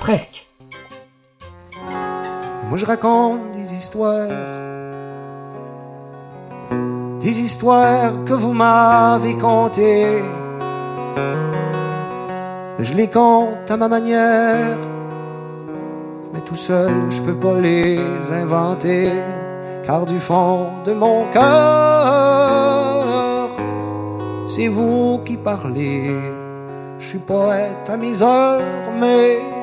presque. Moi je raconte des histoires, des histoires que vous m'avez contées. Je les compte à ma manière, mais tout seul je peux pas les inventer, car du fond de mon cœur, c'est vous qui parlez. Je suis poète à mes heures, mais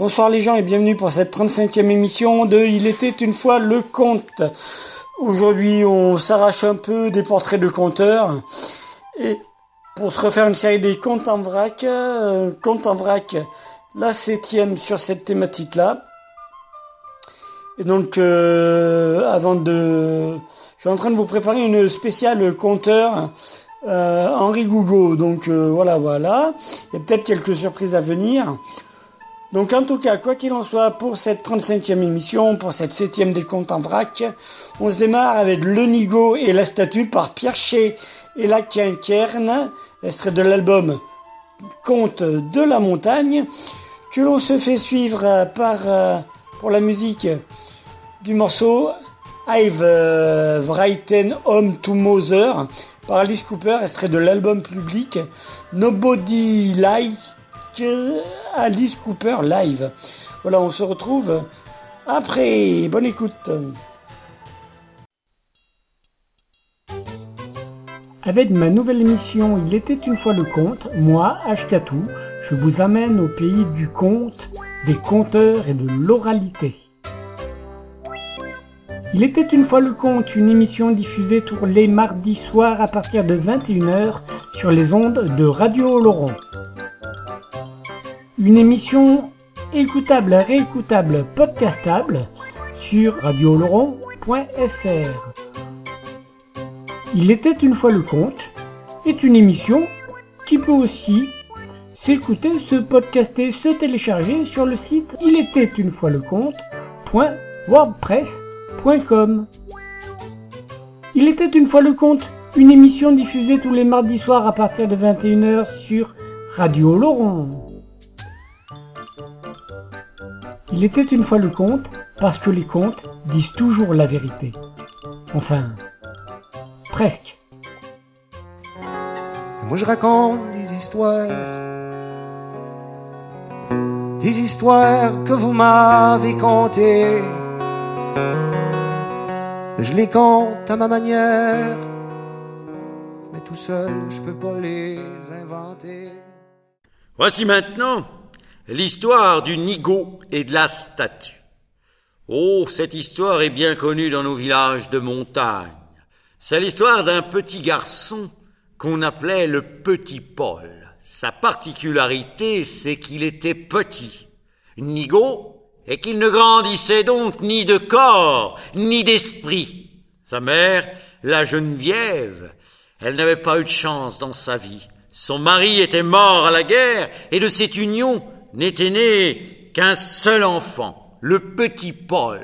Bonsoir les gens et bienvenue pour cette 35e émission de Il était une fois le conte. Aujourd'hui on s'arrache un peu des portraits de conteurs et pour se refaire une série des contes en vrac, euh, en vrac, la septième sur cette thématique là. Et donc euh, avant de... Je suis en train de vous préparer une spéciale conteur euh, Henri Gougo. Donc euh, voilà voilà. Il y a peut-être quelques surprises à venir. Donc en tout cas, quoi qu'il en soit, pour cette 35e émission, pour cette 7e des comptes en vrac, on se démarre avec Le Nigo et la statue par Pierre Ché et la Quinquerne, extrait de l'album Conte de la montagne, que l'on se fait suivre par, euh, pour la musique du morceau I've euh, written Home to Mother par Alice Cooper, extrait de l'album public Nobody Like Alice Cooper live. Voilà, on se retrouve après. Bonne écoute. Avec ma nouvelle émission Il était une fois le conte, moi, Ashkatou, je vous amène au pays du conte, des conteurs et de l'oralité. Il était une fois le conte, une émission diffusée tous les mardis soirs à partir de 21h sur les ondes de Radio Laurent. Une émission écoutable, réécoutable, podcastable sur radioloron.fr. Il était une fois le conte est une émission qui peut aussi s'écouter, se podcaster, se télécharger sur le site il était une fois le conte.wordpress.com. Il était une fois le conte, une émission diffusée tous les mardis soirs à partir de 21h sur Radio Laurent. Il était une fois le conte parce que les contes disent toujours la vérité. Enfin, presque. moi je raconte des histoires. Des histoires que vous m'avez contées. Je les compte à ma manière. Mais tout seul, je peux pas les inventer. Voici maintenant l'histoire du nigo et de la statue. Oh, cette histoire est bien connue dans nos villages de montagne. C'est l'histoire d'un petit garçon qu'on appelait le petit Paul. Sa particularité, c'est qu'il était petit, nigo, et qu'il ne grandissait donc ni de corps, ni d'esprit. Sa mère, la Geneviève, elle n'avait pas eu de chance dans sa vie. Son mari était mort à la guerre, et de cette union n'était né qu'un seul enfant, le petit Paul.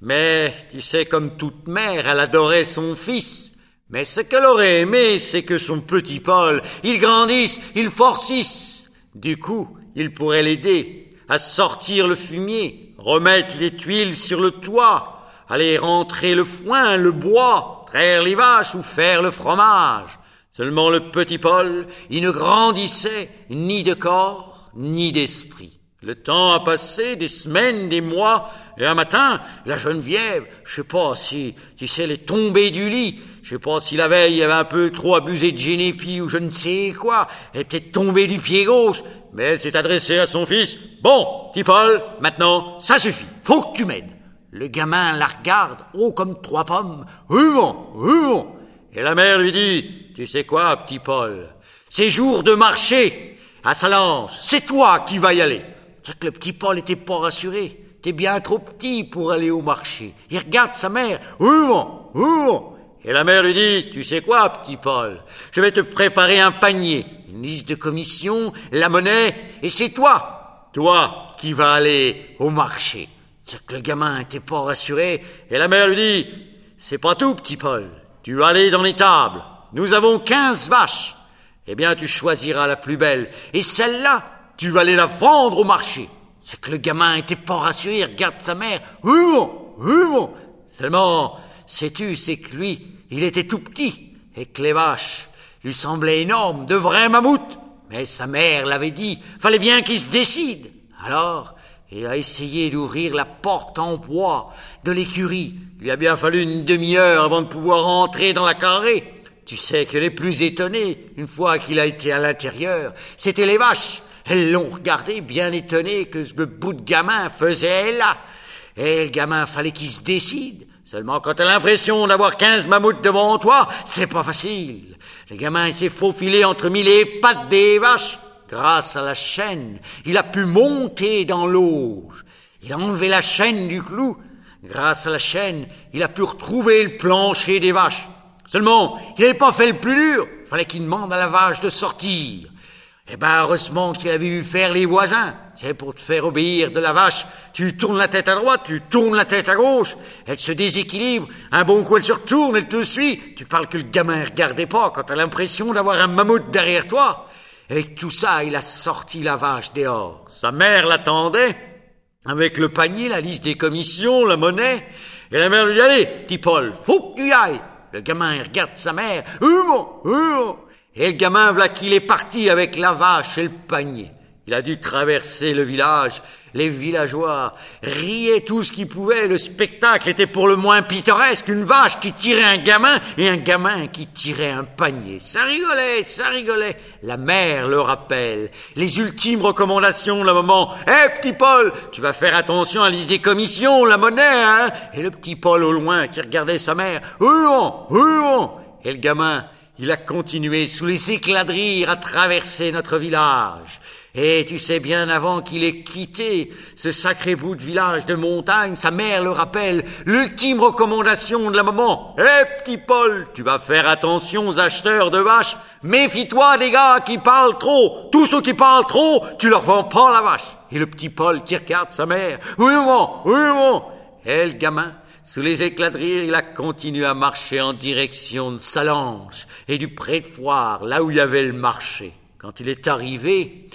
Mais, tu sais, comme toute mère, elle adorait son fils, mais ce qu'elle aurait aimé, c'est que son petit Paul, il grandisse, il forcisse. Du coup, il pourrait l'aider à sortir le fumier, remettre les tuiles sur le toit, aller rentrer le foin, le bois, traire les vaches ou faire le fromage. Seulement le petit Paul, il ne grandissait ni de corps, ni d'esprit. Le temps a passé, des semaines, des mois, et un matin, la Geneviève, je sais pas si, tu sais, elle est tombée du lit, je sais pas si la veille, il avait un peu trop abusé de génépi ou je ne sais quoi, elle est peut-être tombée du pied gauche, mais elle s'est adressée à son fils. Bon, petit Paul, maintenant, ça suffit, faut que tu m'aides. Le gamin la regarde, haut comme trois pommes. Oui bon. Et la mère lui dit, tu sais quoi, petit Paul, c'est jour de marcher à Salange, c'est toi qui vas y aller. C'est que le petit Paul était pas rassuré. T'es bien trop petit pour aller au marché. Il regarde sa mère. Oui, bon. Et la mère lui dit, tu sais quoi, petit Paul, je vais te préparer un panier, une liste de commission, la monnaie, et c'est toi, toi, qui vas aller au marché. C'est que le gamin était pas rassuré, et la mère lui dit, c'est pas tout, petit Paul, tu vas aller dans les tables. Nous avons quinze vaches. Eh bien, tu choisiras la plus belle, et celle-là, tu vas aller la vendre au marché. C'est que le gamin était pas rassuré, il regarde sa mère. Oui bon. Seulement, sais-tu, c'est que lui, il était tout petit, et que les vaches lui semblaient énormes, de vrais mammouths. Mais sa mère l'avait dit, fallait bien qu'il se décide. Alors, il a essayé d'ouvrir la porte en bois de l'écurie. Il lui a bien fallu une demi-heure avant de pouvoir entrer dans la carré. Tu sais que les plus étonnés, une fois qu'il a été à l'intérieur, c'étaient les vaches. Elles l'ont regardé, bien étonné que ce bout de gamin faisait là. Et le gamin, fallait qu'il se décide. Seulement, quand t'as l'impression d'avoir quinze mammouths devant toi, c'est pas facile. Le gamin, s'est faufilé entre mille pattes des vaches. Grâce à la chaîne, il a pu monter dans l'auge. Il a enlevé la chaîne du clou. Grâce à la chaîne, il a pu retrouver le plancher des vaches. Seulement, il n'avait pas fait le plus dur. Fallait qu'il demande à la vache de sortir. Eh ben, heureusement qu'il avait vu faire les voisins. C'est pour te faire obéir de la vache. Tu tournes la tête à droite, tu tournes la tête à gauche. Elle se déséquilibre. Un bon coup, elle se retourne, elle te suit. Tu parles que le gamin regardait pas quand t'as l'impression d'avoir un mammouth derrière toi. Et tout ça, il a sorti la vache dehors. Sa mère l'attendait. Avec le panier, la liste des commissions, la monnaie. Et la mère lui dit, allez, petit Paul, faut que tu y ailles. Le gamin, regarde sa mère. Et le gamin, voilà qu'il est parti avec la vache et le panier. Il a dû traverser le village. Les villageois riaient tout ce qu'ils pouvaient. Le spectacle était pour le moins pittoresque. Une vache qui tirait un gamin et un gamin qui tirait un panier. Ça rigolait, ça rigolait. La mère le rappelle. Les ultimes recommandations, le moment. Hé, petit Paul, tu vas faire attention à liste des commissions, la monnaie, hein? Et le petit Paul au loin qui regardait sa mère. Huon, huon. Et le gamin, il a continué sous les éclats de rire à traverser notre village. Et tu sais bien avant qu'il ait quitté ce sacré bout de village de montagne, sa mère le rappelle, l'ultime recommandation de la maman. Eh petit Paul, tu vas faire attention aux acheteurs de vaches. Méfie-toi des gars qui parlent trop. Tous ceux qui parlent trop, tu leur vends pas la vache. Et le petit Paul qui regarde sa mère. Oui, bon, oui, bon. Et le gamin, sous les éclats de rire, il a continué à marcher en direction de Salange et du pré de foire, là où il avait le marché. Quand il est arrivé,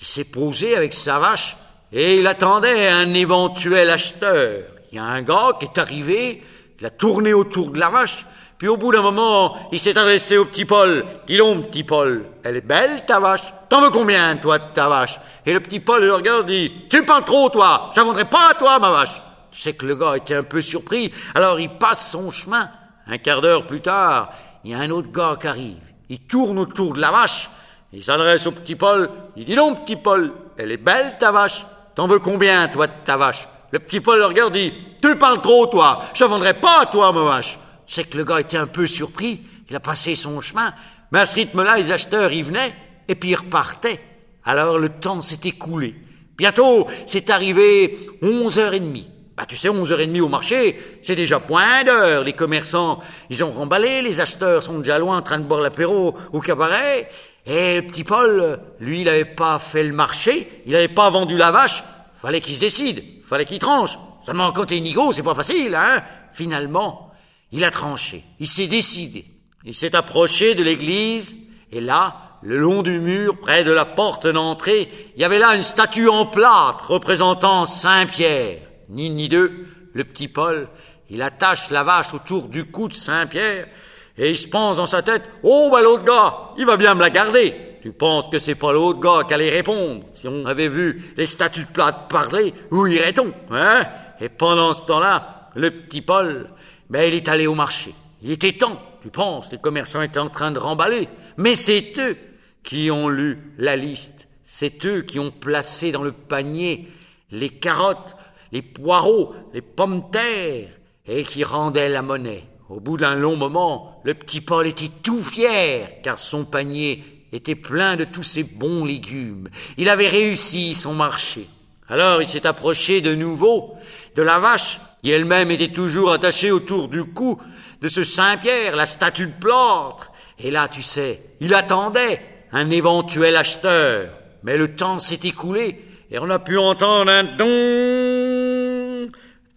il s'est posé avec sa vache et il attendait un éventuel acheteur. Il y a un gars qui est arrivé, il a tourné autour de la vache, Puis au bout d'un moment, il s'est adressé au petit Paul. Dis donc, petit Paul, elle est belle ta vache T'en veux combien, toi, ta vache? Et le petit Paul le regarde dit, tu parles trop, toi Je vendrai pas à toi, ma vache Sais que le gars était un peu surpris, alors il passe son chemin. Un quart d'heure plus tard, il y a un autre gars qui arrive. Il tourne autour de la vache. Il s'adresse au petit Paul. Il dit donc, petit Paul, elle est belle ta vache. T'en veux combien, toi, ta vache? Le petit Paul le regarde dit, tu parles trop, toi. Je vendrai pas à toi, ma vache. Sais que le gars était un peu surpris. Il a passé son chemin. Mais à ce rythme-là, les acheteurs y venaient et puis ils repartaient. Alors le temps s'est écoulé. Bientôt, c'est arrivé onze heures et demie. Bah, tu sais, onze heures et demie au marché, c'est déjà point d'heure. Les commerçants, ils ont remballé, les acheteurs sont déjà loin en train de boire l'apéro au cabaret. Et petit Paul, lui, il n'avait pas fait le marché, il n'avait pas vendu la vache. Fallait qu'il se décide, fallait qu'il tranche. Seulement quand t'es nigo, c'est pas facile, hein. Finalement, il a tranché, il s'est décidé. Il s'est approché de l'église, et là, le long du mur, près de la porte d'entrée, il y avait là une statue en plâtre représentant Saint Pierre. Ni ni deux, le petit Paul, il attache la vache autour du cou de Saint Pierre, et il se pense dans sa tête, oh ben l'autre gars, il va bien me la garder. Tu penses que c'est pas l'autre gars qui allait répondre Si on avait vu les statues de plâtre parler, où irait-on hein? Et pendant ce temps-là, le petit Paul, ben il est allé au marché. Il était temps, tu penses, les commerçants étaient en train de remballer. Mais c'est eux qui ont lu la liste. C'est eux qui ont placé dans le panier les carottes, les poireaux, les pommes de terre, et qui rendaient la monnaie. Au bout d'un long moment, le petit Paul était tout fier, car son panier était plein de tous ces bons légumes. Il avait réussi son marché. Alors il s'est approché de nouveau de la vache, qui elle-même était toujours attachée autour du cou de ce Saint-Pierre, la statue de plâtre. Et là, tu sais, il attendait un éventuel acheteur. Mais le temps s'est écoulé et on a pu entendre un don.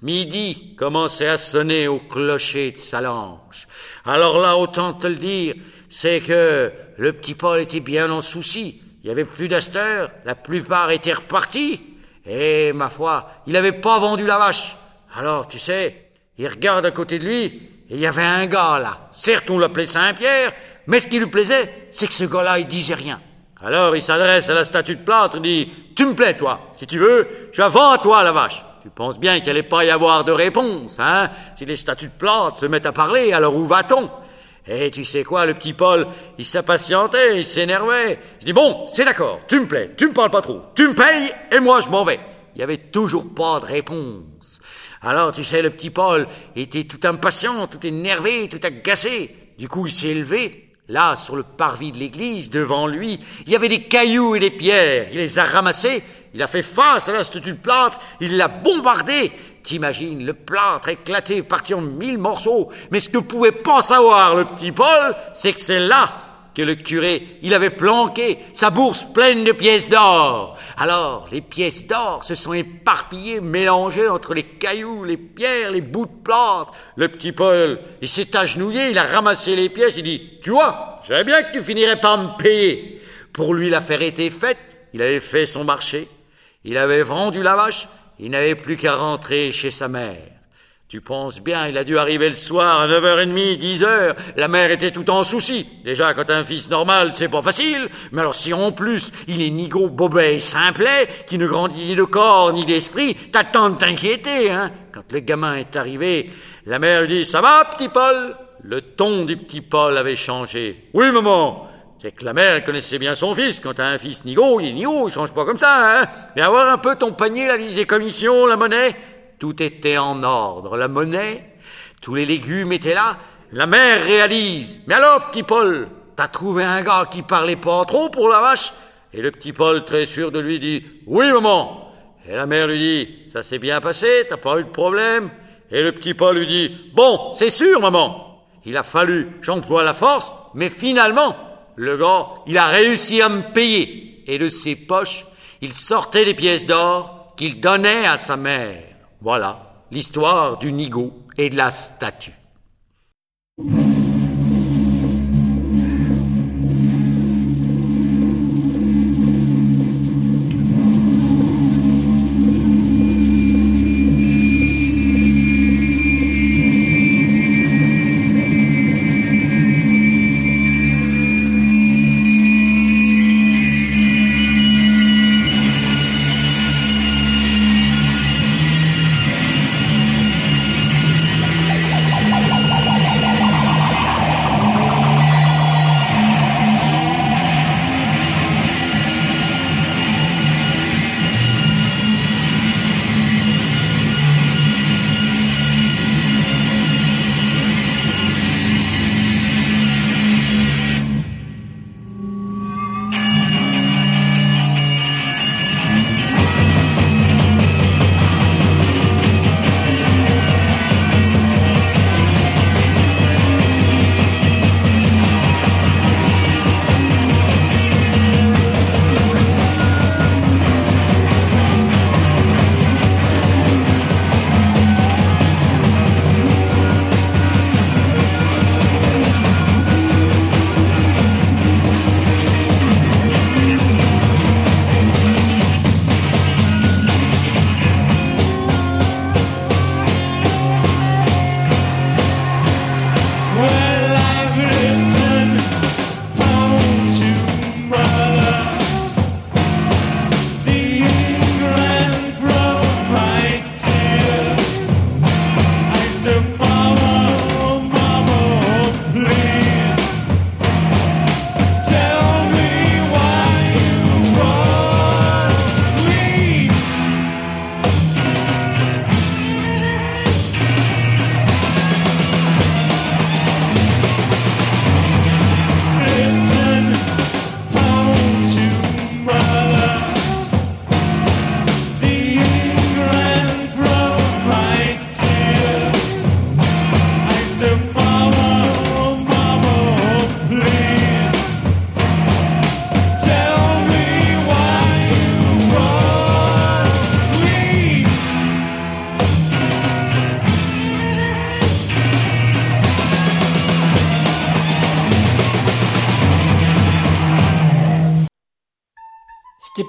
Midi commençait à sonner au clocher de Salange. Alors là, autant te le dire, c'est que le petit Paul était bien en souci. Il y avait plus d'acheteurs, la plupart étaient repartis. Et ma foi, il n'avait pas vendu la vache. Alors, tu sais, il regarde à côté de lui, et il y avait un gars là. Certes, on l'appelait Saint-Pierre, mais ce qui lui plaisait, c'est que ce gars-là, il disait rien. Alors il s'adresse à la statue de plâtre, il dit, tu me plais, toi. Si tu veux, je vends à toi la vache. Tu penses bien qu'il n'allait pas y avoir de réponse, hein? Si les statues de plâtre se mettent à parler, alors où va-t-on? Et tu sais quoi, le petit Paul, il s'impatientait, il s'énervait. Je dis, bon, c'est d'accord, tu me plais, tu me parles pas trop, tu me payes, et moi je m'en vais. Il y avait toujours pas de réponse. Alors, tu sais, le petit Paul était tout impatient, tout énervé, tout agacé. Du coup, il s'est élevé, Là, sur le parvis de l'église, devant lui, il y avait des cailloux et des pierres. Il les a ramassés, il a fait face à la statue de plâtre, il l'a bombardé. T'imagines, le plâtre éclaté, parti en mille morceaux. Mais ce que pouvait pas savoir le petit Paul, c'est que c'est là que le curé, il avait planqué sa bourse pleine de pièces d'or. Alors, les pièces d'or se sont éparpillées, mélangées entre les cailloux, les pierres, les bouts de plâtre. Le petit Paul, il s'est agenouillé, il a ramassé les pièces, il dit, tu vois, je bien que tu finirais par me payer. Pour lui, l'affaire était faite, il avait fait son marché, il avait vendu la vache, il n'avait plus qu'à rentrer chez sa mère. Tu penses bien, il a dû arriver le soir à 9h30, 10h. La mère était tout en souci. Déjà, quand un fils normal, c'est pas facile. Mais alors si en plus, il est nigo, bobet et simplet, qui ne grandit ni de corps ni d'esprit, t'attends de t'inquiéter, hein. Quand le gamin est arrivé, la mère lui dit, ça va, petit Paul? Le ton du petit Paul avait changé. Oui, maman. C'est que la mère connaissait bien son fils. Quand t'as un fils nigo, il est nigo, il change pas comme ça, hein. Mais avoir un peu ton panier, la liste des commissions, la monnaie, tout était en ordre. La monnaie, tous les légumes étaient là. La mère réalise. Mais alors, petit Paul, t'as trouvé un gars qui parlait pas trop pour la vache? Et le petit Paul, très sûr de lui, dit Oui, maman. Et la mère lui dit Ça s'est bien passé, t'as pas eu de problème Et le petit Paul lui dit Bon, c'est sûr, maman. Il a fallu, j'emploie la force, mais finalement, le gars, il a réussi à me payer. Et de ses poches, il sortait les pièces d'or qu'il donnait à sa mère. Voilà l'histoire du nigo et de la statue.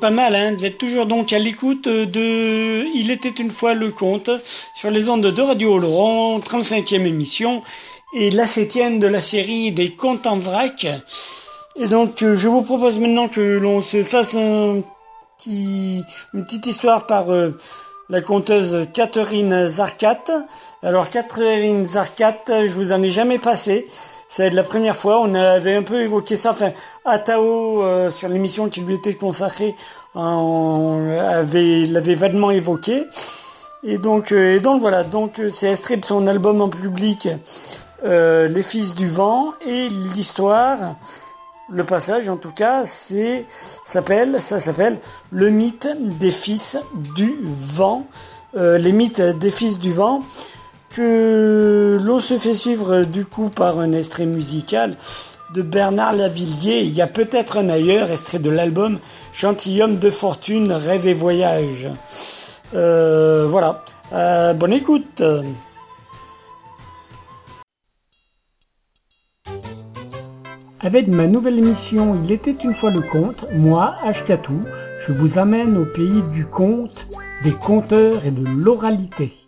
Pas mal, hein Vous êtes toujours donc à l'écoute de Il était une fois le conte sur les ondes de Radio Laurent, 35e émission et la septième de la série des contes en vrac. Et donc euh, je vous propose maintenant que l'on se fasse une petite histoire par euh, la conteuse Catherine Zarkat. Alors Catherine Zarkat, je vous en ai jamais passé. C'est la première fois, on avait un peu évoqué ça, enfin, Atao, euh, sur l'émission qui lui était consacrée, on avait, l'avait vaguement évoqué. Et donc, euh, et donc voilà, donc euh, c'est extrait son album en public, Les Fils du Vent, et l'histoire, le passage en tout cas, s'appelle, ça s'appelle Le mythe des Fils du Vent. les mythes des Fils du Vent que l'on se fait suivre du coup par un extrait musical de Bernard Lavillier. Il y a peut-être un ailleurs, extrait de l'album Gentilhomme de fortune, rêve et voyage. Euh, voilà. Euh, bonne écoute. Avec ma nouvelle émission Il était une fois le conte, moi, Ashkatou, je vous amène au pays du conte, des conteurs et de l'oralité.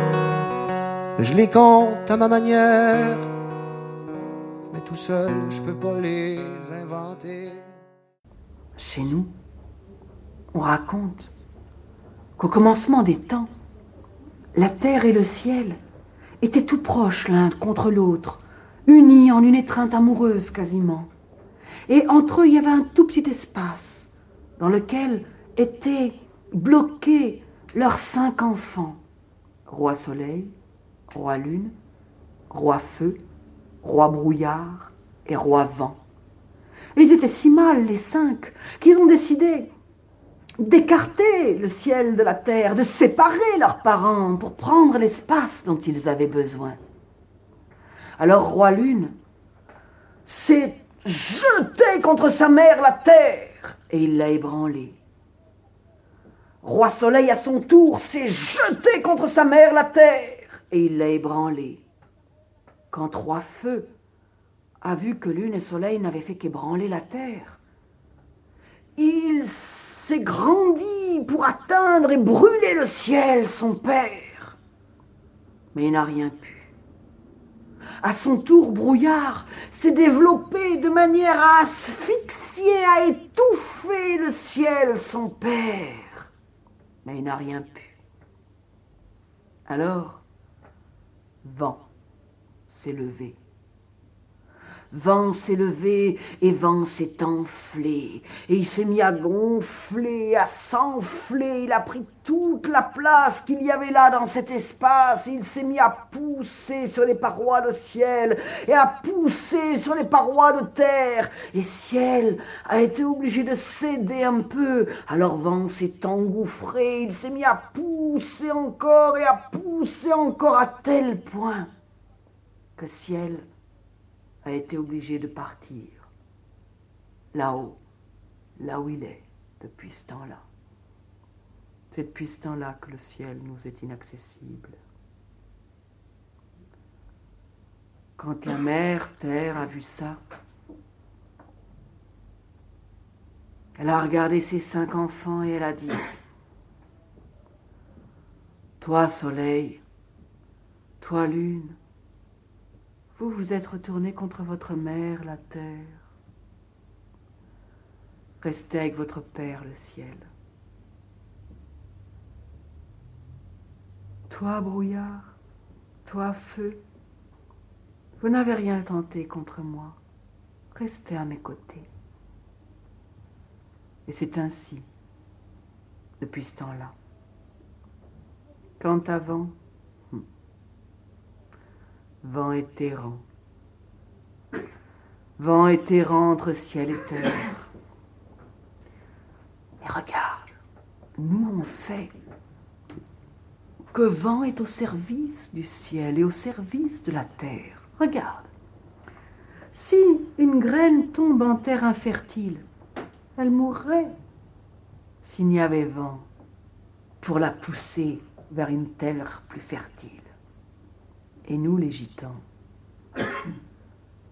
je les compte à ma manière, mais tout seul, je peux pas les inventer. Chez nous, on raconte qu'au commencement des temps, la terre et le ciel étaient tout proches l'un contre l'autre, unis en une étreinte amoureuse quasiment. Et entre eux, il y avait un tout petit espace dans lequel étaient bloqués leurs cinq enfants. Roi Soleil, roi lune, roi feu, roi brouillard et roi vent. ils étaient si mal, les cinq, qu'ils ont décidé d'écarter le ciel de la terre, de séparer leurs parents pour prendre l'espace dont ils avaient besoin. Alors roi lune s'est jeté contre sa mère la terre et il l'a ébranlée. Roi Soleil à son tour s'est jeté contre sa mère la terre et il l'a ébranlé. Quand Trois Feux a vu que lune et soleil n'avaient fait qu'ébranler la terre, il s'est grandi pour atteindre et brûler le ciel, son père. Mais il n'a rien pu. À son tour, Brouillard s'est développé de manière à asphyxier, à étouffer le ciel, son père. Mais il n'a rien pu. Alors, Vent levé. Vent s'est levé et vent s'est enflé. Et il s'est mis à gonfler, à s'enfler. Il a pris toute la place qu'il y avait là dans cet espace. Il s'est mis à pousser sur les parois de ciel et à pousser sur les parois de terre. Et ciel a été obligé de céder un peu. Alors vent s'est engouffré. Il s'est mis à pousser encore et à pousser encore à tel point que ciel a été obligé de partir là-haut, là où il est, depuis ce temps-là. C'est depuis ce temps-là que le ciel nous est inaccessible. Quand la mère Terre a vu ça, elle a regardé ses cinq enfants et elle a dit, Toi Soleil, toi Lune, vous vous êtes retourné contre votre mère, la terre. Restez avec votre Père, le ciel. Toi, brouillard, toi, feu, vous n'avez rien tenté contre moi. Restez à mes côtés. Et c'est ainsi, depuis ce temps-là. Vent, hum, vent éthérant, vent éthérant entre ciel et terre. Mais regarde, nous on sait que vent est au service du ciel et au service de la terre. Regarde, si une graine tombe en terre infertile, elle mourrait s'il n'y avait vent pour la pousser vers une terre plus fertile. Et nous, les gitans,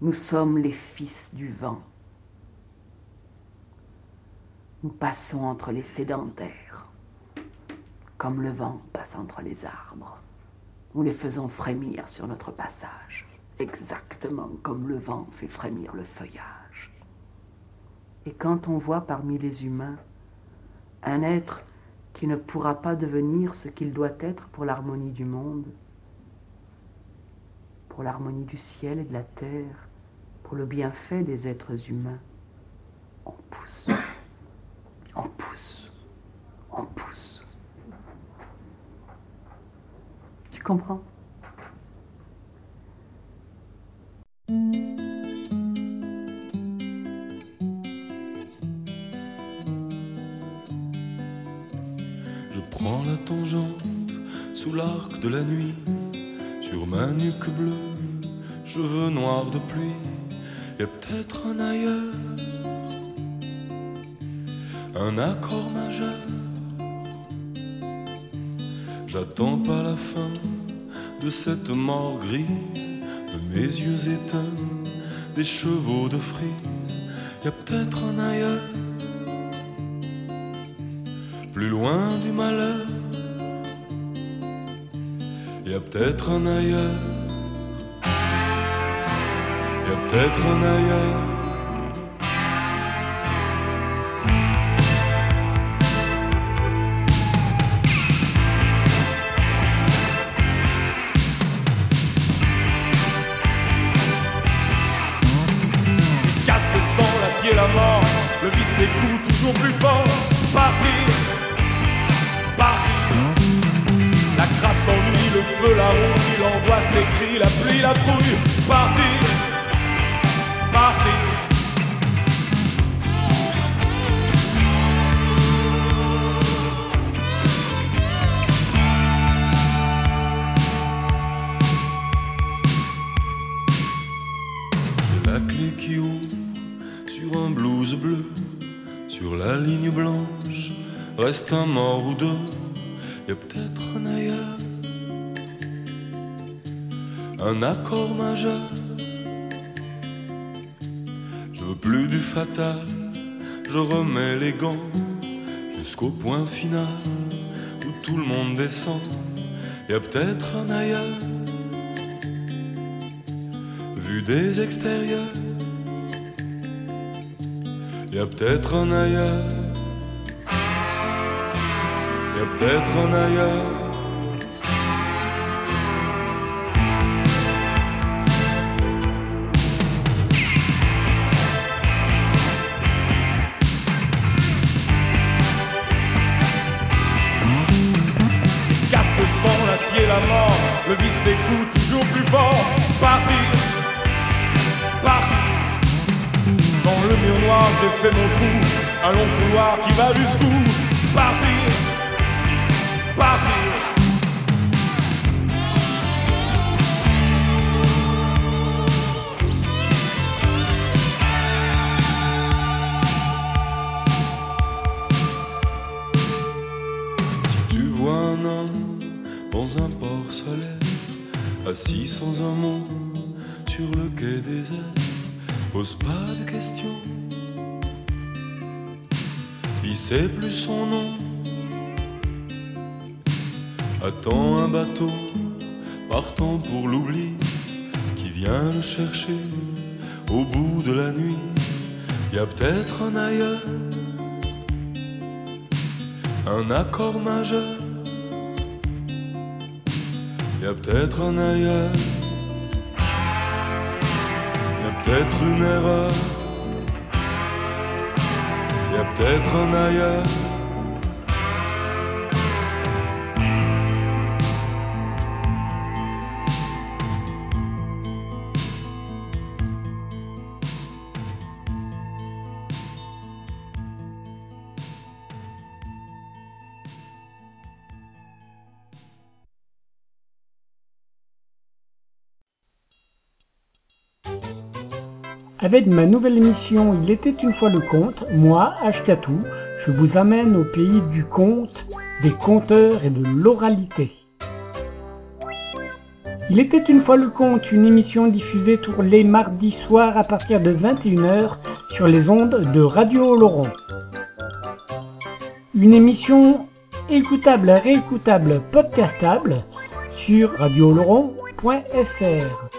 nous sommes les fils du vent. Nous passons entre les sédentaires, comme le vent passe entre les arbres. Nous les faisons frémir sur notre passage, exactement comme le vent fait frémir le feuillage. Et quand on voit parmi les humains un être qui ne pourra pas devenir ce qu'il doit être pour l'harmonie du monde, pour l'harmonie du ciel et de la terre, pour le bienfait des êtres humains, on pousse, on pousse, on pousse. Tu comprends? Je prends la tangente sous l'arc de la nuit, sur ma nuque bleue, cheveux noirs de pluie, a peut-être un ailleurs, un accord majeur. J'attends pas la fin de cette mort grise, de mes yeux éteints, des chevaux de frise, y a peut-être un ailleurs plus loin du malheur. Y a peut-être un ailleurs. Peut-être un ailleurs. Reste un mort ou deux, a peut-être un ailleurs, un accord majeur. Je veux plus du fatal, je remets les gants jusqu'au point final où tout le monde descend. Y a peut-être un ailleurs vu des extérieurs. Y a peut-être un ailleurs. Y a peut-être un ailleurs. Casse le sang, l'acier, la mort, le vice, coups toujours plus fort. Partir, partir. Dans le mur noir, j'ai fait mon trou, un long couloir qui va jusqu'où? Partir. Il sait plus son nom. Attend un bateau partant pour l'oubli qui vient le chercher au bout de la nuit. Y a peut-être un ailleurs un accord majeur. Y a peut-être un ailleurs, y a peut-être une erreur, peut-être un ailleurs. Avec ma nouvelle émission Il était une fois le conte, moi, Ashkatou, je vous amène au pays du conte, des conteurs et de l'oralité. Il était une fois le conte, une émission diffusée tous les mardis soirs à partir de 21h sur les ondes de Radio Laurent. Une émission écoutable, réécoutable, podcastable sur radioloron.fr.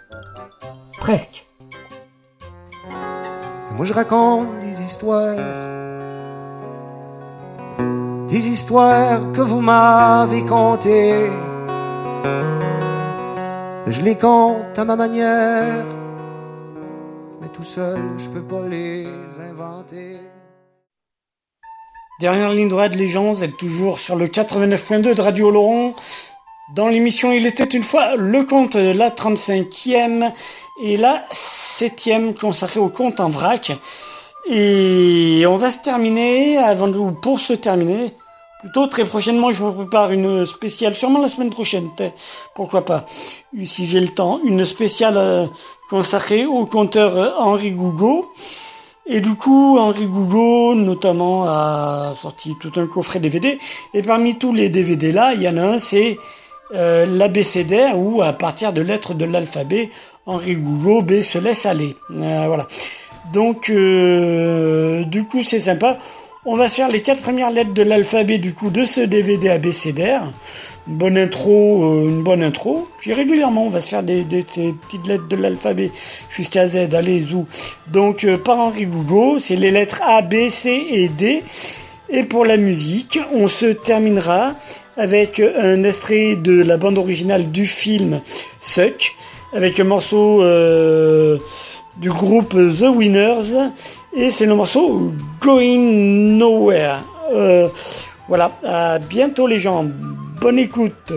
presque. Et moi je raconte des histoires, des histoires que vous m'avez contées. Je les compte à ma manière, mais tout seul je peux pas les inventer. Dernière ligne droite, les gens, vous êtes toujours sur le 89.2 de Radio Laurent. Dans l'émission Il était une fois le conte, la 35e et la 7e consacrée au conte en vrac. Et on va se terminer, avant de, ou pour se terminer, plutôt très prochainement, je vous prépare une spéciale, sûrement la semaine prochaine, pourquoi pas, si j'ai le temps, une spéciale euh, consacrée au conteur euh, Henri Gougo. Et du coup, Henri Gougo, notamment, a sorti tout un coffret DVD. Et parmi tous les DVD là, il y en a un, c'est euh, l'abécédaire où, à partir de lettres de l'alphabet, Henri Gougo, B se laisse aller. Euh, voilà. Donc, euh, du coup, c'est sympa. On va se faire les quatre premières lettres de l'alphabet du coup de ce DVD abécédaire. Une bonne intro, euh, une bonne intro. Puis régulièrement, on va se faire des, des, des petites lettres de l'alphabet jusqu'à Z. Allez, zou. Donc, euh, par Henri Gougo, c'est les lettres A, B, C et D. Et pour la musique, on se terminera avec un extrait de la bande originale du film Suck, avec un morceau euh, du groupe The Winners, et c'est le morceau Going Nowhere. Euh, voilà, à bientôt les gens, bonne écoute,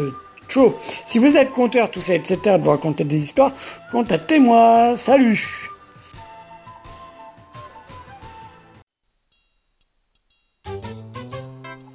ciao. Si vous êtes conteur, tout ça, etc., de vous raconter des histoires, contactez-moi, salut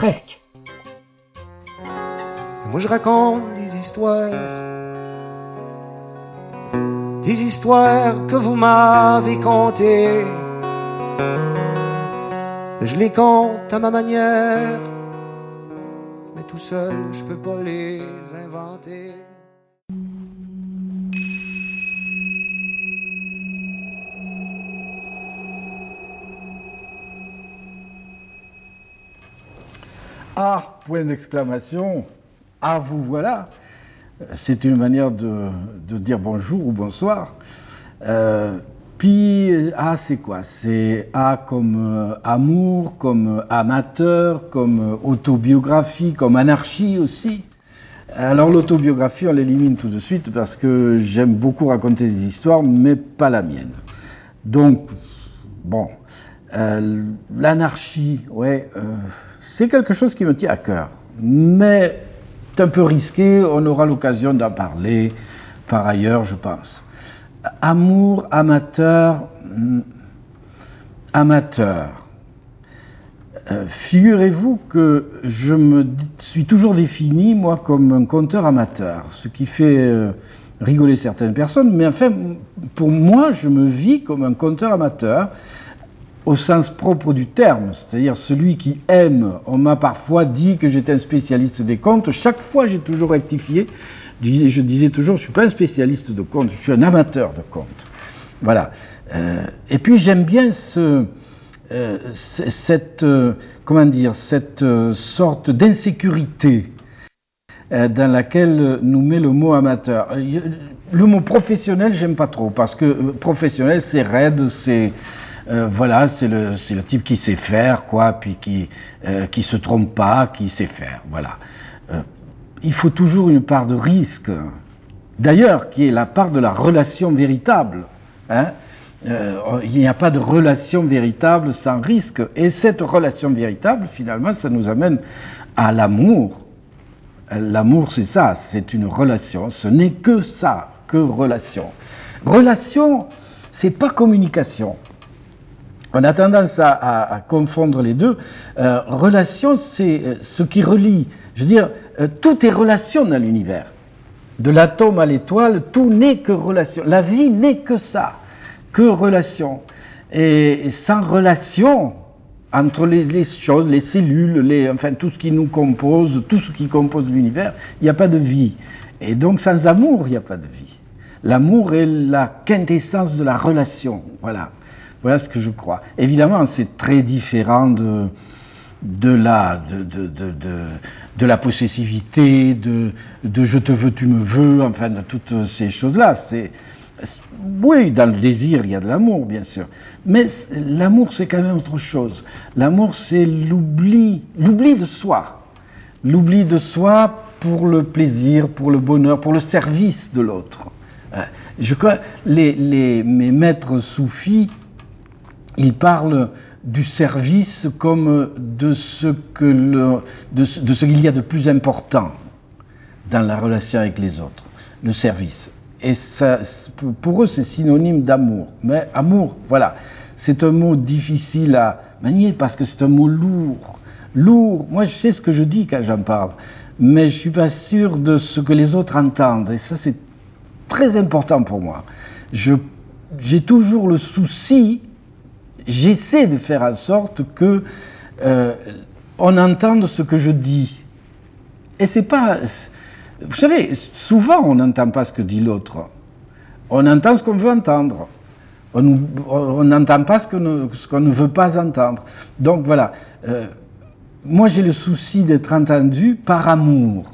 presque. Moi je raconte des histoires, des histoires que vous m'avez contées. Je les compte à ma manière, mais tout seul je peux pas les inventer. Ah, point d'exclamation, ah vous voilà. C'est une manière de, dire bonjour ou bonsoir. Euh, puis, ah, c'est quoi? C'est A comme euh, amour, comme amateur, comme autobiographie, comme anarchie aussi. Alors l'autobiographie, on l'élimine tout de suite parce que j'aime beaucoup raconter des histoires, mais pas la mienne. Donc, bon, euh, l'anarchie, ouais, c'est quelque chose qui me tient à cœur. Mais c'est un peu risqué, on aura l'occasion d'en parler par ailleurs, je pense. Amour amateur, hmm, amateur. Euh, figurez-vous que je me suis toujours défini, moi, comme un conteur amateur, ce qui fait euh, rigoler certaines personnes, mais enfin, pour moi, je me vis comme un conteur amateur au sens propre du terme, c'est-à-dire celui qui aime. On m'a parfois dit que j'étais un spécialiste des contes. Chaque fois, j'ai toujours rectifié. Je disais, toujours, je ne suis pas un spécialiste de contes, je suis un amateur de contes. Voilà. Euh, et puis, j'aime bien ce, euh, cette, euh, comment dire, cette sorte d'insécurité dans laquelle nous met le mot amateur. Le mot professionnel, j'aime pas trop, parce que professionnel, c'est raide, c'est euh, voilà, c'est le, le, type qui sait faire, quoi, puis qui euh, qui se trompe pas, qui sait faire, voilà. Euh, il faut toujours une part de risque, d'ailleurs, qui est la part de la relation véritable. Hein. il n'y a pas de relation véritable sans risque, et cette relation véritable, finalement, ça nous amène à l'amour. L'amour, c'est ça, c'est une relation. Ce n'est que ça, que relation. Relation, c'est pas communication. On a tendance à, confondre les deux. Euh, relation, c'est euh, ce qui relie. Je veux dire, euh, tout est relation dans l'univers. De l'atome à l'étoile, tout n'est que relation. La vie n'est que ça, que relation. Et, sans relation entre les, choses, les cellules, les, enfin tout ce qui nous compose, tout ce qui compose l'univers, il n'y a pas de vie. Et donc sans amour, il n'y a pas de vie. L'amour est la quintessence de la relation. Voilà. Voilà ce que je crois. Évidemment, c'est très différent de, de, la, de, de, de, de, la possessivité, de, je te veux, tu me veux, enfin, de toutes ces choses-là. C'est, oui, dans le désir, il y a de l'amour, bien sûr. Mais l'amour, c'est quand même autre chose. L'amour, c'est l'oubli, l'oubli de soi. L'oubli de soi pour le plaisir, pour le bonheur, pour le service de l'autre. Euh, je crois, les, les, mes maîtres soufis il parle du service comme de ce qu'il y a de plus important dans la relation avec les autres, le service. Et ça, pour eux, c'est synonyme d'amour. Mais amour, voilà, c'est un mot difficile à manier parce que c'est un mot lourd. Lourd, moi je sais ce que je dis quand j'en parle, mais je ne suis pas sûr de ce que les autres entendent. Et ça, c'est très important pour moi. J'ai toujours le souci j'essaie de faire en sorte que euh, on entende ce que je dis. Et c'est pas. Vous savez, souvent on n'entend pas ce que dit l'autre. On entend ce qu'on veut entendre. On n'entend pas ce qu'on ne, veut pas entendre. Donc voilà. Euh, moi j'ai le souci d'être entendu par amour.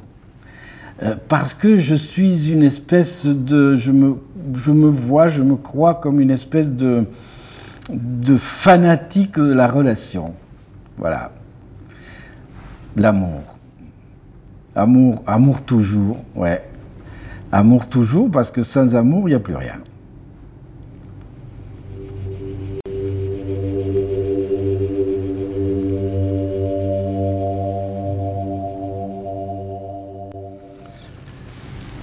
Euh, parce que je suis une espèce de. Je me, je me vois, je me crois comme une espèce de de fanatique de la relation. Voilà. L'amour. Amour, amour toujours, ouais. Amour toujours, parce que sans amour, il n'y a plus rien.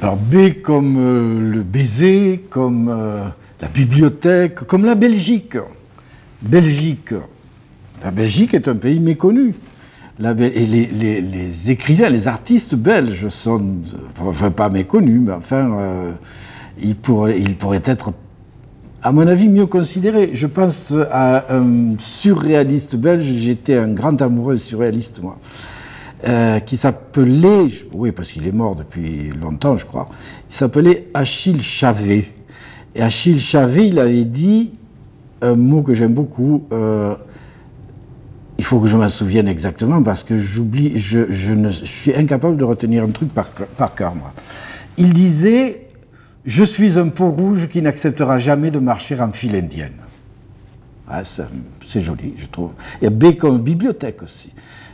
Alors B comme euh, le baiser, comme euh, la bibliothèque, comme la Belgique. Belgique. La Belgique est un pays méconnu. les, écrivains, les artistes belges sont, enfin pas méconnus, mais enfin, euh, ils, pourraient, ils, pourraient, être, à mon avis, mieux considérés. Je pense à un surréaliste belge, j'étais un grand amoureux surréaliste, moi, euh, qui s'appelait, oui, parce qu'il est mort depuis longtemps, je crois, il s'appelait Achille Chavet. Et Achille Chavet, il avait dit un mot que j'aime beaucoup, euh, il faut que je m'en souvienne exactement parce que j'oublie, je, suis incapable de retenir un truc par, cœur, moi. Il disait Je suis un peau rouge qui n'acceptera jamais de marcher en file indienne. Ah, c'est joli, je trouve. A B comme bibliothèque aussi.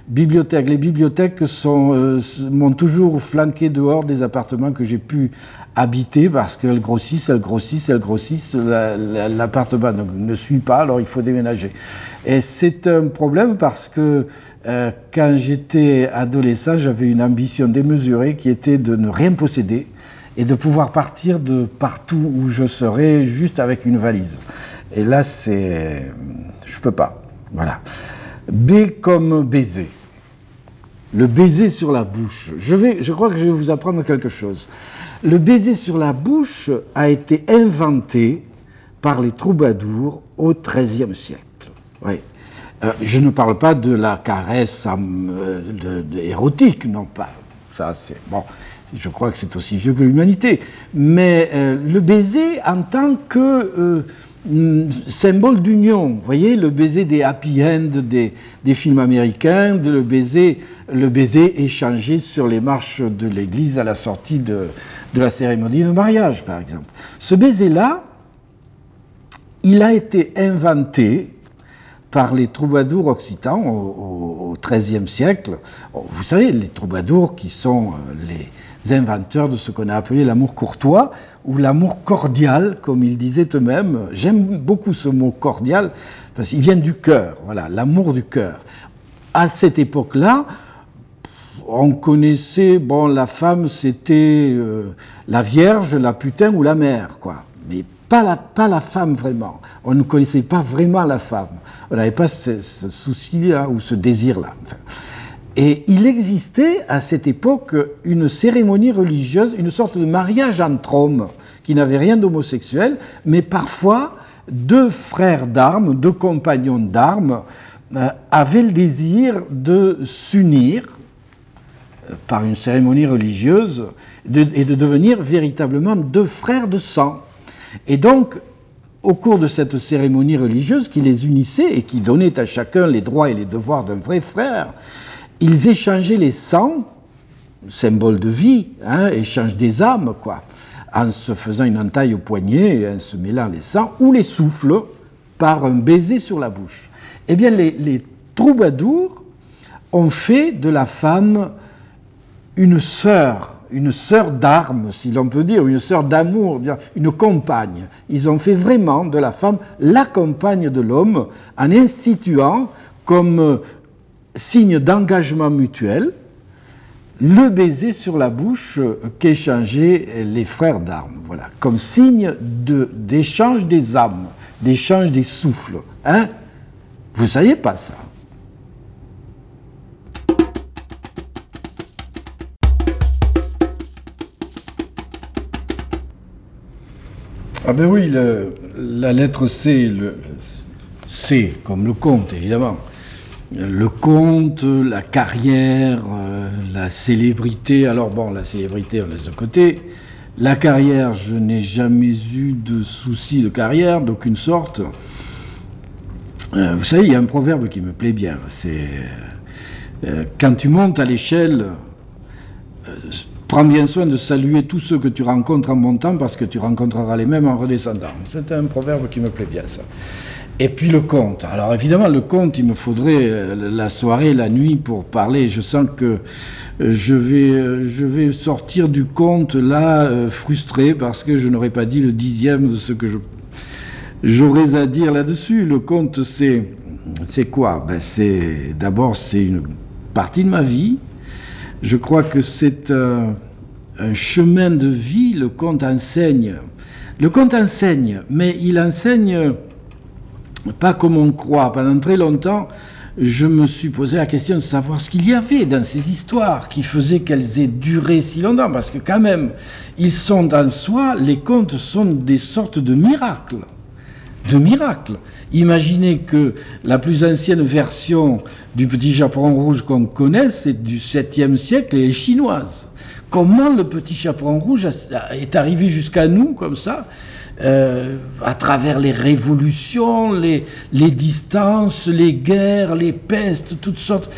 Bibliothèque. Les bibliothèques euh, m'ont toujours flanqué dehors des appartements que j'ai pu habiter parce qu'elles grossissent, elles grossissent, elles grossissent. La- la- L'appartement ne, ne suit pas, alors il faut déménager. Et c'est un problème parce que euh, quand j'étais adolescent, j'avais une ambition démesurée qui était de ne rien posséder et de pouvoir partir de partout où je serais juste avec une valise. Et là, c'est. Je peux pas. Voilà. B comme baiser. Le baiser sur la bouche. Je, vais, je crois que je vais vous apprendre quelque chose. Le baiser sur la bouche a été inventé par les troubadours au XIIIe siècle. Oui. Euh, je ne parle pas de la caresse euh, érotique, non pas. Ça, c'est bon. Je crois que c'est aussi vieux que l'humanité. Mais euh, le baiser en tant que symbole d'union, voyez, le baiser des happy end des, films américains, le baiser, le baiser échangé sur les marches de l'église à la sortie de, de la cérémonie de mariage, par exemple. Ce baiser-là, il a été inventé par les troubadours occitans au XIIIe siècle. Vous savez, les troubadours qui sont euh, les inventeurs de ce qu'on a appelé l'amour courtois ou l'amour cordial, comme ils disaient eux-mêmes. J'aime beaucoup ce mot cordial parce qu'il vient du cœur, voilà, l'amour du cœur. À cette époque-là, on connaissait, bon, la femme, c'était euh, la vierge, la putain ou la mère, quoi. Mais pas la, femme vraiment. On ne connaissait pas vraiment la femme. On n'avait pas ce, souci-là ou ce désir-là. Et il existait à cette époque une cérémonie religieuse, une sorte de mariage entre hommes qui n'avait rien d'homosexuel, mais parfois deux frères d'armes, deux compagnons d'armes, euh, avaient le désir de s'unir par une cérémonie religieuse et de devenir véritablement deux frères de sang. Et donc, au cours de cette cérémonie religieuse qui les unissait et qui donnait à chacun les droits et les devoirs d'un vrai frère, ils échangeaient les sangs, symbole de vie, hein, échange des âmes, quoi, en se faisant une entaille au poignet, et en se mêlant les sangs, ou les souffles par un baiser sur la bouche. Eh bien, les troubadours ont fait de la femme une sœur, une sœur d'armes, si l'on peut dire, une sœur d'amour, une compagne. Ils ont fait vraiment de la femme la compagne de l'homme en instituant comme euh, signe d'engagement mutuel le baiser sur la bouche qu'échangeaient les frères d'armes, voilà, comme signe d'échange des âmes, d'échange des souffles. Hein Vous ne saviez pas ça Ah ben oui, la lettre C, C comme le conte évidemment. Le conte, la carrière, euh, la célébrité. Alors bon, la célébrité on laisse de côté. La carrière, je n'ai jamais eu de souci de carrière d'aucune sorte. Euh, vous savez, il y a un proverbe qui me plaît bien. C'est euh, quand tu montes à l'échelle, prends bien soin de saluer tous ceux que tu rencontres en montant parce que tu rencontreras les mêmes en redescendant. C'est un proverbe qui me plaît bien, ça. Et puis le conte. Alors évidemment, le conte, il me faudrait euh, la soirée, la nuit pour parler. Je sens que euh, je vais, euh, je vais sortir du conte là, frustré, parce que je n'aurais pas dit le dixième de ce que j'aurais à dire là-dessus. Le conte, c'est c'est quoi? Ben, d'abord c'est une partie de ma vie. Je crois que c'est un, un chemin de vie. Le conte enseigne. Le conte enseigne, mais il enseigne pas comme on croit. Pendant très longtemps, je me suis posé la question de savoir ce qu'il y avait dans ces histoires qui faisaient qu'elles aient duré si longtemps. Parce que quand même, ils sont en soi, les contes sont des sortes de miracles. De miracle. Imaginez que la plus ancienne version du petit chaperon rouge qu'on connaît, c'est du 7e siècle et est chinoise. Comment le petit chaperon rouge est arrivé jusqu'à nous comme ça euh, à travers les révolutions, les, distances, les guerres, les pestes, toutes sortes?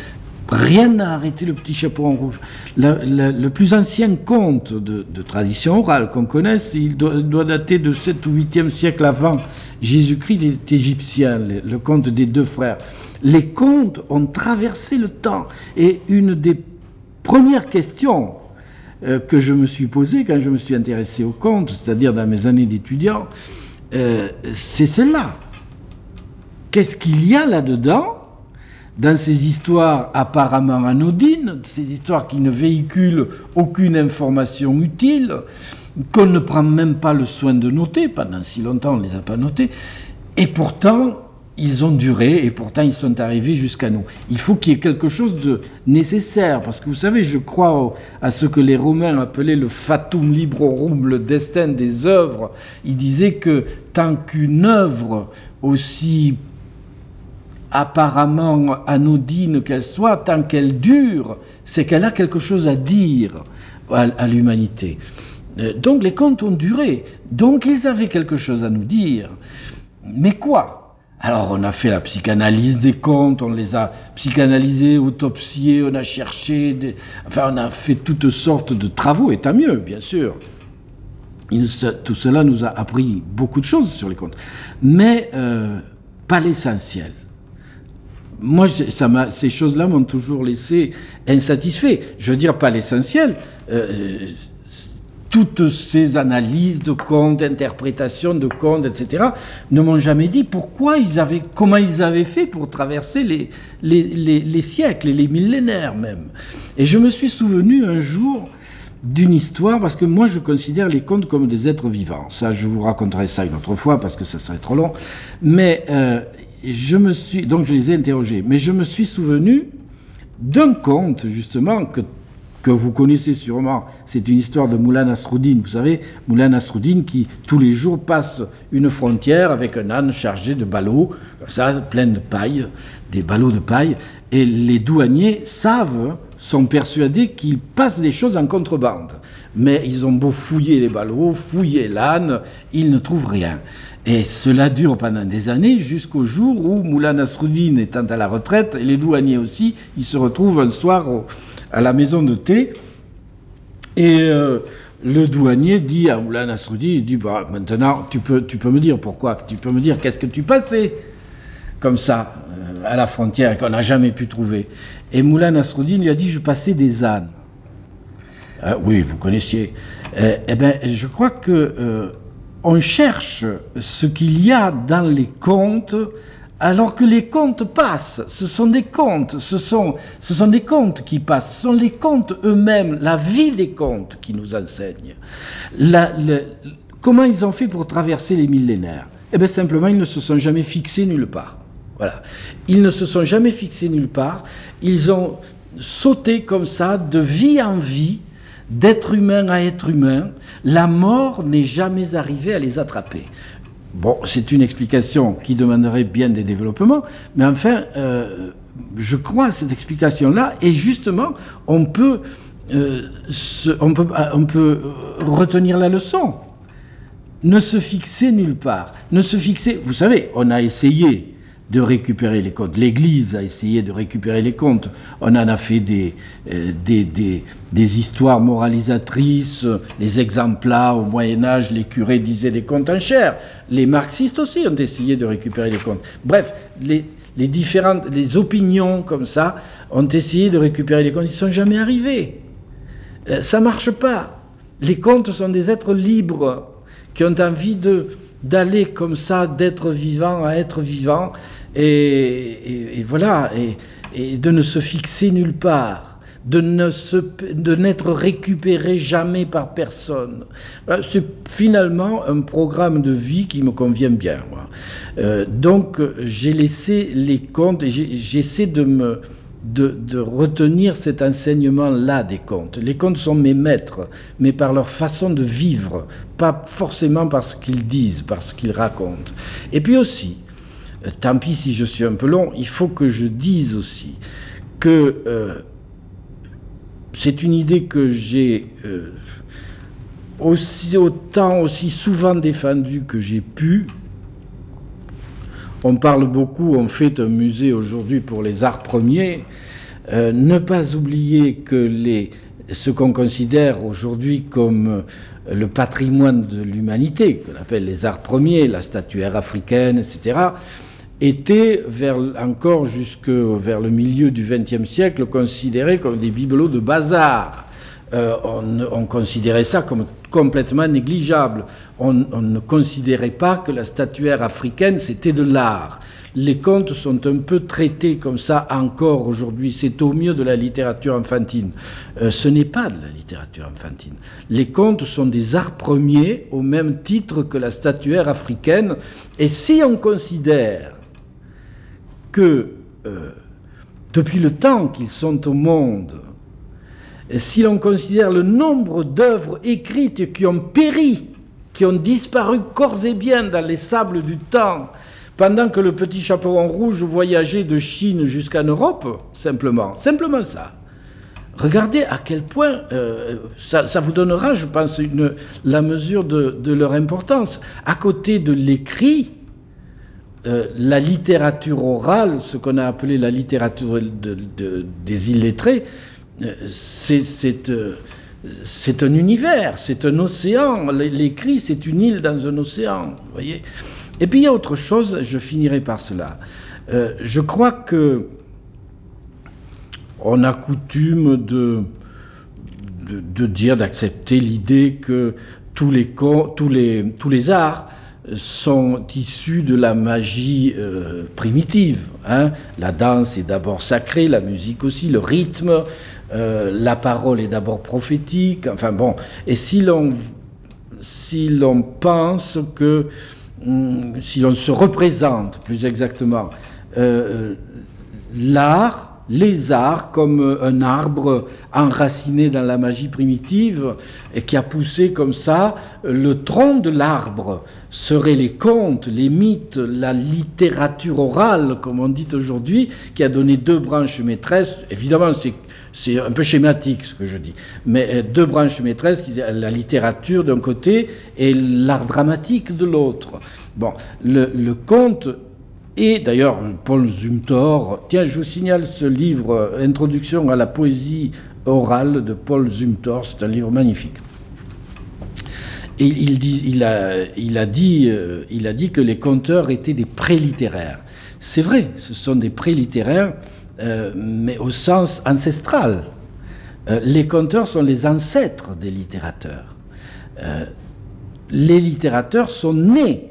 Rien n'a arrêté le petit chapeau en rouge. Le, plus ancien conte de, tradition orale qu'on connaisse, il doit, dater de 7 ou 8e siècle avant Jésus-Christ est égyptien, le, conte des deux frères. Les contes ont traversé le temps. Et une des premières questions euh, que je me suis posées quand je me suis intéressé aux contes, c'est-à-dire dans mes années d'étudiant, euh, c'est celle-là. Qu'est-ce qu'il y a là-dedans dans ces histoires apparemment anodines, ces histoires qui ne véhiculent aucune information utile, qu'on ne prend même pas le soin de noter, pendant si longtemps on ne les a pas notés, et pourtant ils ont duré et pourtant ils sont arrivés jusqu'à nous. Il faut qu'il y ait quelque chose de nécessaire, parce que vous savez, je crois à ce que les Romains appelaient le fatum librorum, le destin des œuvres. Ils disaient que tant qu'une œuvre aussi apparemment anodine qu'elle soit, tant qu'elle dure, c'est qu'elle a quelque chose à dire à, l'humanité. Euh, donc les contes ont duré, donc ils avaient quelque chose à nous dire. Mais quoi? Alors on a fait la psychanalyse des contes, on les a psychanalysés, autopsiés, on a cherché, enfin on a fait toutes sortes de travaux, et tant mieux, bien sûr. tout cela nous a appris beaucoup de choses sur les contes, mais euh, pas l'essentiel moi, ça ces choses-là m'ont toujours laissé insatisfait. Je veux dire, pas l'essentiel. Euh, toutes ces analyses de contes, interprétations de contes, etc., ne m'ont jamais dit pourquoi ils avaient, comment ils avaient fait pour traverser les, les, les, siècles et les millénaires même. Et je me suis souvenu un jour d'une histoire, parce que moi je considère les contes comme des êtres vivants. Ça, je vous raconterai ça une autre fois, parce que ça serait trop long. Mais euh, je me suis, donc je les ai interrogés, mais je me suis souvenu d'un conte, justement, que, que vous connaissez sûrement. C'est une histoire de Moulin Nasruddin. Vous savez, Moulin Nasruddin qui, tous les jours, passe une frontière avec un âne chargé de ballots, ça, plein de paille, des ballots de paille, et les douaniers savent, sont persuadés qu'il passe des choses en contrebande. Mais ils ont beau fouiller les ballots, fouiller l'âne, ils ne trouvent rien. Et cela dure pendant des années jusqu'au jour où Moulin Nasruddin étant à la retraite, et les douaniers aussi, ils se retrouvent un soir à la maison de thé. Et euh, le douanier dit à Moulin Nasruddin, il dit, bah, maintenant, tu peux, tu me dire pourquoi, tu peux me dire qu'est-ce que tu passais comme ça, euh, à la frontière, qu'on n'a jamais pu trouver. Et Moulin Nasruddin lui a dit, je passais des ânes. Euh, oui, vous connaissiez. eh bien, je crois que on cherche ce qu'il y a dans les contes alors que les contes passent. Ce sont des contes, ce sont, des contes qui passent, ce sont les contes eux-mêmes, la vie des contes qui nous enseignent. comment ils ont fait pour traverser les millénaires? Eh bien simplement, ils ne se sont jamais fixés nulle part. Voilà. Ils ne se sont jamais fixés nulle part. Ils ont sauté comme ça, de vie en vie, d'être humain à être humain, la mort n'est jamais arrivée à les attraper. Bon, c'est une explication qui demanderait bien des développements, mais enfin, euh, je crois à cette explication-là, et justement, on peut, euh, on, peut, on peut retenir la leçon. Ne se fixer nulle part. Ne se fixer, vous savez, on a essayé de récupérer les comptes. L'Église a essayé de récupérer les comptes. On en a fait des, euh, des, des, histoires moralisatrices, les exemplats au Moyen Âge, les curés disaient des comptes en chair. Les marxistes aussi ont essayé de récupérer les comptes. Bref, les, les différentes les opinions comme ça ont essayé de récupérer les comptes. Ils ne sont jamais arrivés. Euh, ça ne marche pas. Les comptes sont des êtres libres qui ont envie de d'aller comme ça, d'être vivant à être vivant, et, voilà, et, de ne se fixer nulle part, de ne n'être récupéré jamais par personne. C'est finalement un programme de vie qui me convient bien. Moi. Euh, donc j'ai laissé les contes, et j'essaie de me de, retenir cet enseignement-là des contes. Les contes sont mes maîtres, mais par leur façon de vivre, pas forcément par ce qu'ils disent, par ce qu'ils racontent. Et puis aussi, tant pis si je suis un peu long, il faut que je dise aussi que euh, c'est une idée que j'ai euh, aussi autant, aussi souvent défendue que j'ai pu, on parle beaucoup, on fait un musée aujourd'hui pour les arts premiers. Euh, ne pas oublier que ce qu'on considère aujourd'hui comme euh, le patrimoine de l'humanité, qu'on appelle les arts premiers, la statuaire africaine, etc., étaient encore jusque vers le milieu du XXe siècle considérés comme des bibelots de bazar. Euh, on, considérait ça comme complètement négligeable. On, ne considérait pas que la statuaire africaine, c'était de l'art. Les contes sont un peu traités comme ça encore aujourd'hui. C'est au mieux de la littérature enfantine. Euh, ce n'est pas de la littérature enfantine. Les contes sont des arts premiers au même titre que la statuaire africaine. Et si on considère que euh, depuis le temps qu'ils sont au monde, si l'on considère le nombre d'œuvres écrites qui ont péri, qui ont disparu corps et bien dans les sables du temps, pendant que le petit chaperon rouge voyageait de Chine jusqu'en Europe, simplement, simplement ça. Regardez à quel point euh, ça, vous donnera, je pense, la mesure de, leur importance. À côté de l'écrit, euh, la littérature orale, ce qu'on a appelé la littérature des illettrés, euh, c'est un univers, c'est un océan. L'écrit, c'est une île dans un océan. Voyez Et puis il y a autre chose, je finirai par cela. Euh, je crois que on a coutume de, dire, d'accepter l'idée que tous les arts sont issus de la magie euh, primitive. Hein. La danse est d'abord sacrée, la musique aussi, le rythme, euh, la parole est d'abord prophétique. Enfin bon, et si l'on si l'on pense que hum, si l'on se représente plus exactement euh, l'art les arts comme un arbre enraciné dans la magie primitive et qui a poussé comme ça, le tronc de l'arbre seraient les contes, les mythes, la littérature orale, comme on dit aujourd'hui, qui a donné deux branches maîtresses. Évidemment, c'est un peu schématique ce que je dis, mais euh, deux branches maîtresses, la littérature d'un côté et l'art dramatique de l'autre. Bon, le, conte et d'ailleurs, Paul Zumthor, tiens, je vous signale ce livre, Introduction à la poésie orale de Paul Zumthor, c'est un livre magnifique. Euh, il a dit que les conteurs étaient des pré-littéraires. C'est vrai, ce sont des pré-littéraires, euh, mais au sens ancestral. Euh, les conteurs sont les ancêtres des littérateurs. les littérateurs sont nés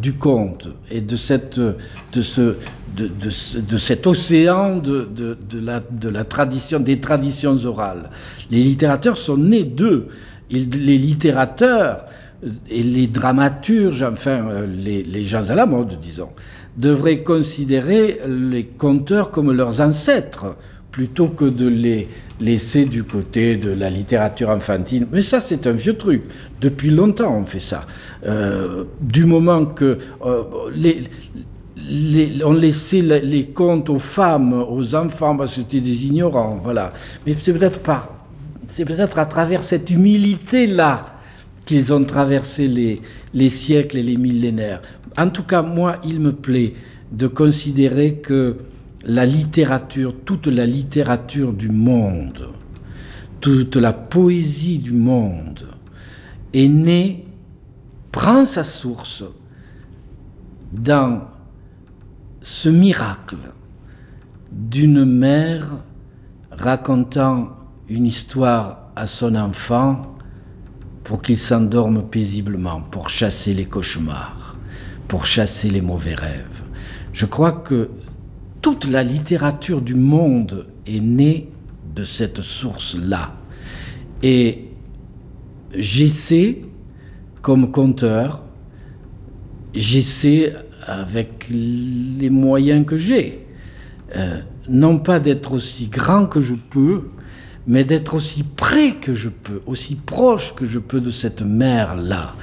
du conte et de, cette, de, ce, de, de, cet océan de la tradition, des traditions orales. Les littérateurs sont nés d'eux les littérateurs et les dramaturges, enfin euh, les, gens à la mode, disons, devraient considérer les conteurs comme leurs ancêtres plutôt que de les laisser du côté de la littérature enfantine. Mais ça, c'est un vieux truc. Depuis longtemps, on fait ça. Euh, du moment que euh, on laissait les contes aux femmes, aux enfants, parce que c'était des ignorants, voilà. Mais c'est peut-être par c'est peut-être à travers cette humilité-là qu'ils ont traversé les, siècles et les millénaires. En tout cas, moi, il me plaît de considérer que la littérature, toute la littérature du monde, toute la poésie du monde est née, prend sa source dans ce miracle d'une mère racontant une histoire à son enfant pour qu'il s'endorme paisiblement, pour chasser les cauchemars, pour chasser les mauvais rêves. Je crois que toute la littérature du monde est née de cette source-là. Et j'essaie, comme conteur, j'essaie avec les moyens que j'ai, euh, non pas d'être aussi grand que je peux, mais d'être aussi près que je peux, aussi proche que je peux de cette mer-là.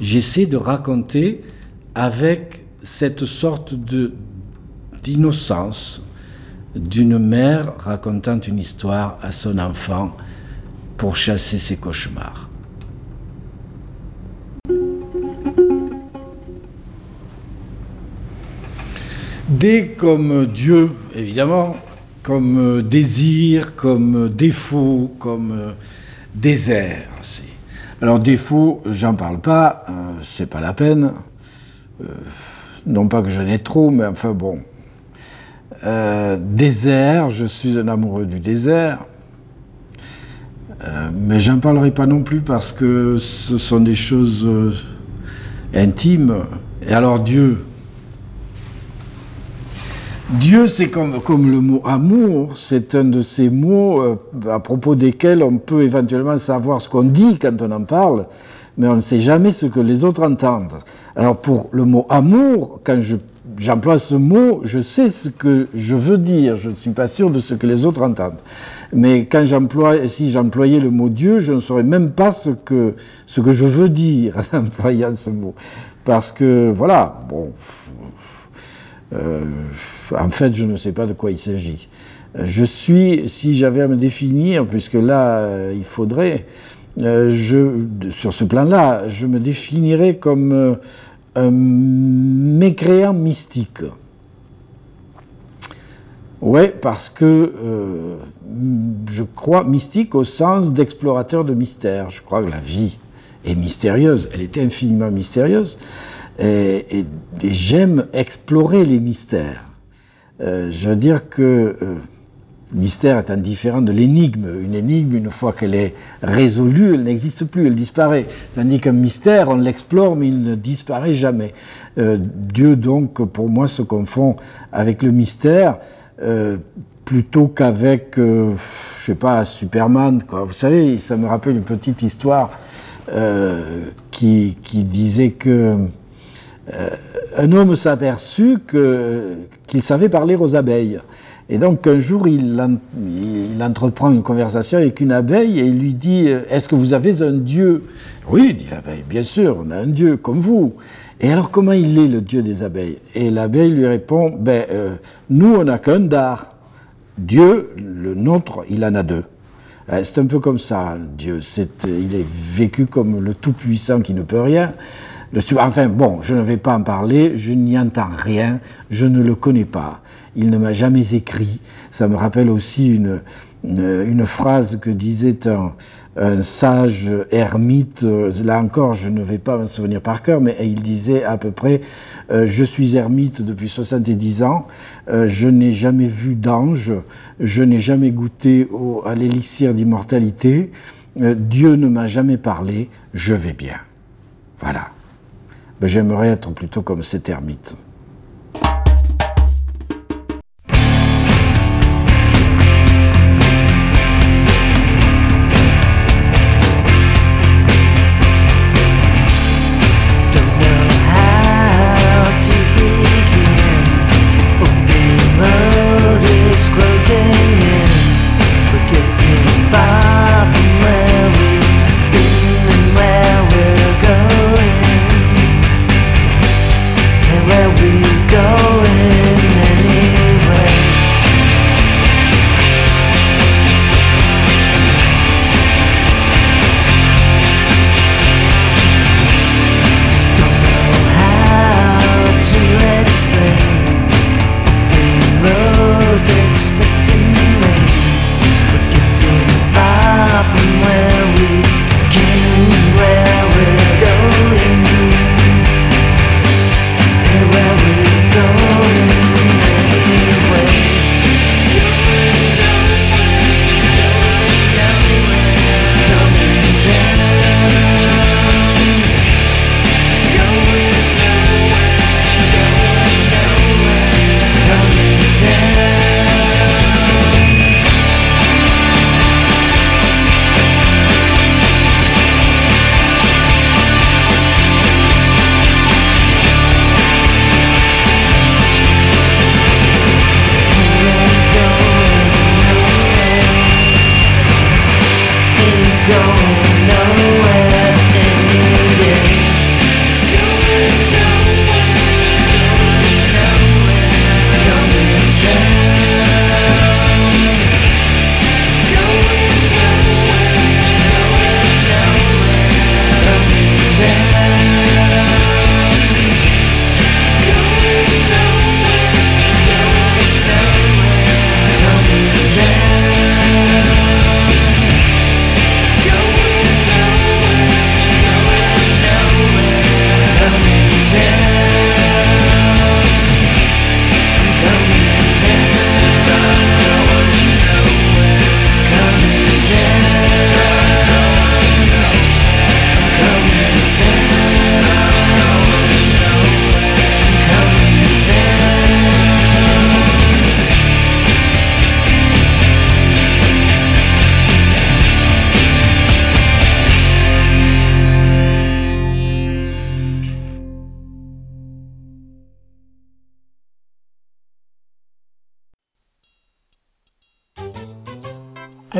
J'essaie de raconter avec cette sorte d'innocence d'une mère racontant une histoire à son enfant pour chasser ses cauchemars. D comme Dieu, évidemment, comme désir, comme défaut, comme désert. Alors défaut, j'en parle pas, euh, c'est pas la peine. Euh, non pas que j'en ai trop, mais enfin bon. Euh, désert, je suis un amoureux du désert. mais j'en parlerai pas non plus parce que ce sont des choses intimes. Et alors Dieu, Dieu, c'est comme, le mot amour, c'est un de ces mots euh, à propos desquels on peut éventuellement savoir ce qu'on dit quand on en parle, mais on ne sait jamais ce que les autres entendent. Alors pour le mot amour, quand j'emploie ce mot, je sais ce que je veux dire, je ne suis pas sûr de ce que les autres entendent. Mais quand j'emploie, si j'employais le mot Dieu, je ne saurais même pas ce que, ce que je veux dire en employant ce mot. Parce que, voilà, bon, euh, en fait, je ne sais pas de quoi il s'agit. Euh, je suis, si j'avais à me définir, puisque là, euh, il faudrait, sur ce plan-là, je me définirais comme un mécréant mystique. Oui, parce que je crois mystique au sens d'explorateur de mystère. Je crois que la vie est mystérieuse, elle est infiniment mystérieuse et, j'aime explorer les mystères. Euh, je veux dire que le euh, mystère est indifférent de l'énigme. Une énigme, une fois qu'elle est résolue, elle n'existe plus, elle disparaît. Tandis qu'un mystère, on l'explore, mais il ne disparaît jamais. Euh, Dieu, donc, pour moi, se confond avec le mystère plutôt qu'avec, je sais pas, Superman. Vous savez, ça me rappelle une petite histoire qui disait que euh, un homme s'aperçut qu'il savait parler aux abeilles. Et donc un jour, il, entreprend une conversation avec une abeille et il lui dit Est-ce que vous avez un Dieu? Oui, dit l'abeille, bien sûr, on a un Dieu comme vous. Et alors comment il est le Dieu des abeilles? Et l'abeille lui répond Ben, euh, nous, on n'a qu'un dar. Dieu, le nôtre, il en a deux. Euh, c'est un peu comme ça, Dieu. il est vécu comme le Tout-Puissant qui ne peut rien enfin bon, je ne vais pas en parler, je n'y entends rien, je ne le connais pas, il ne m'a jamais écrit. Ça me rappelle aussi une, phrase que disait un, sage ermite, là encore je ne vais pas me souvenir par cœur, mais il disait à peu près, euh, je suis ermite depuis 70 ans, euh, je n'ai jamais vu d'ange, je n'ai jamais goûté à l'élixir d'immortalité, euh, Dieu ne m'a jamais parlé, je vais bien. Voilà. J'aimerais être plutôt comme cet ermite.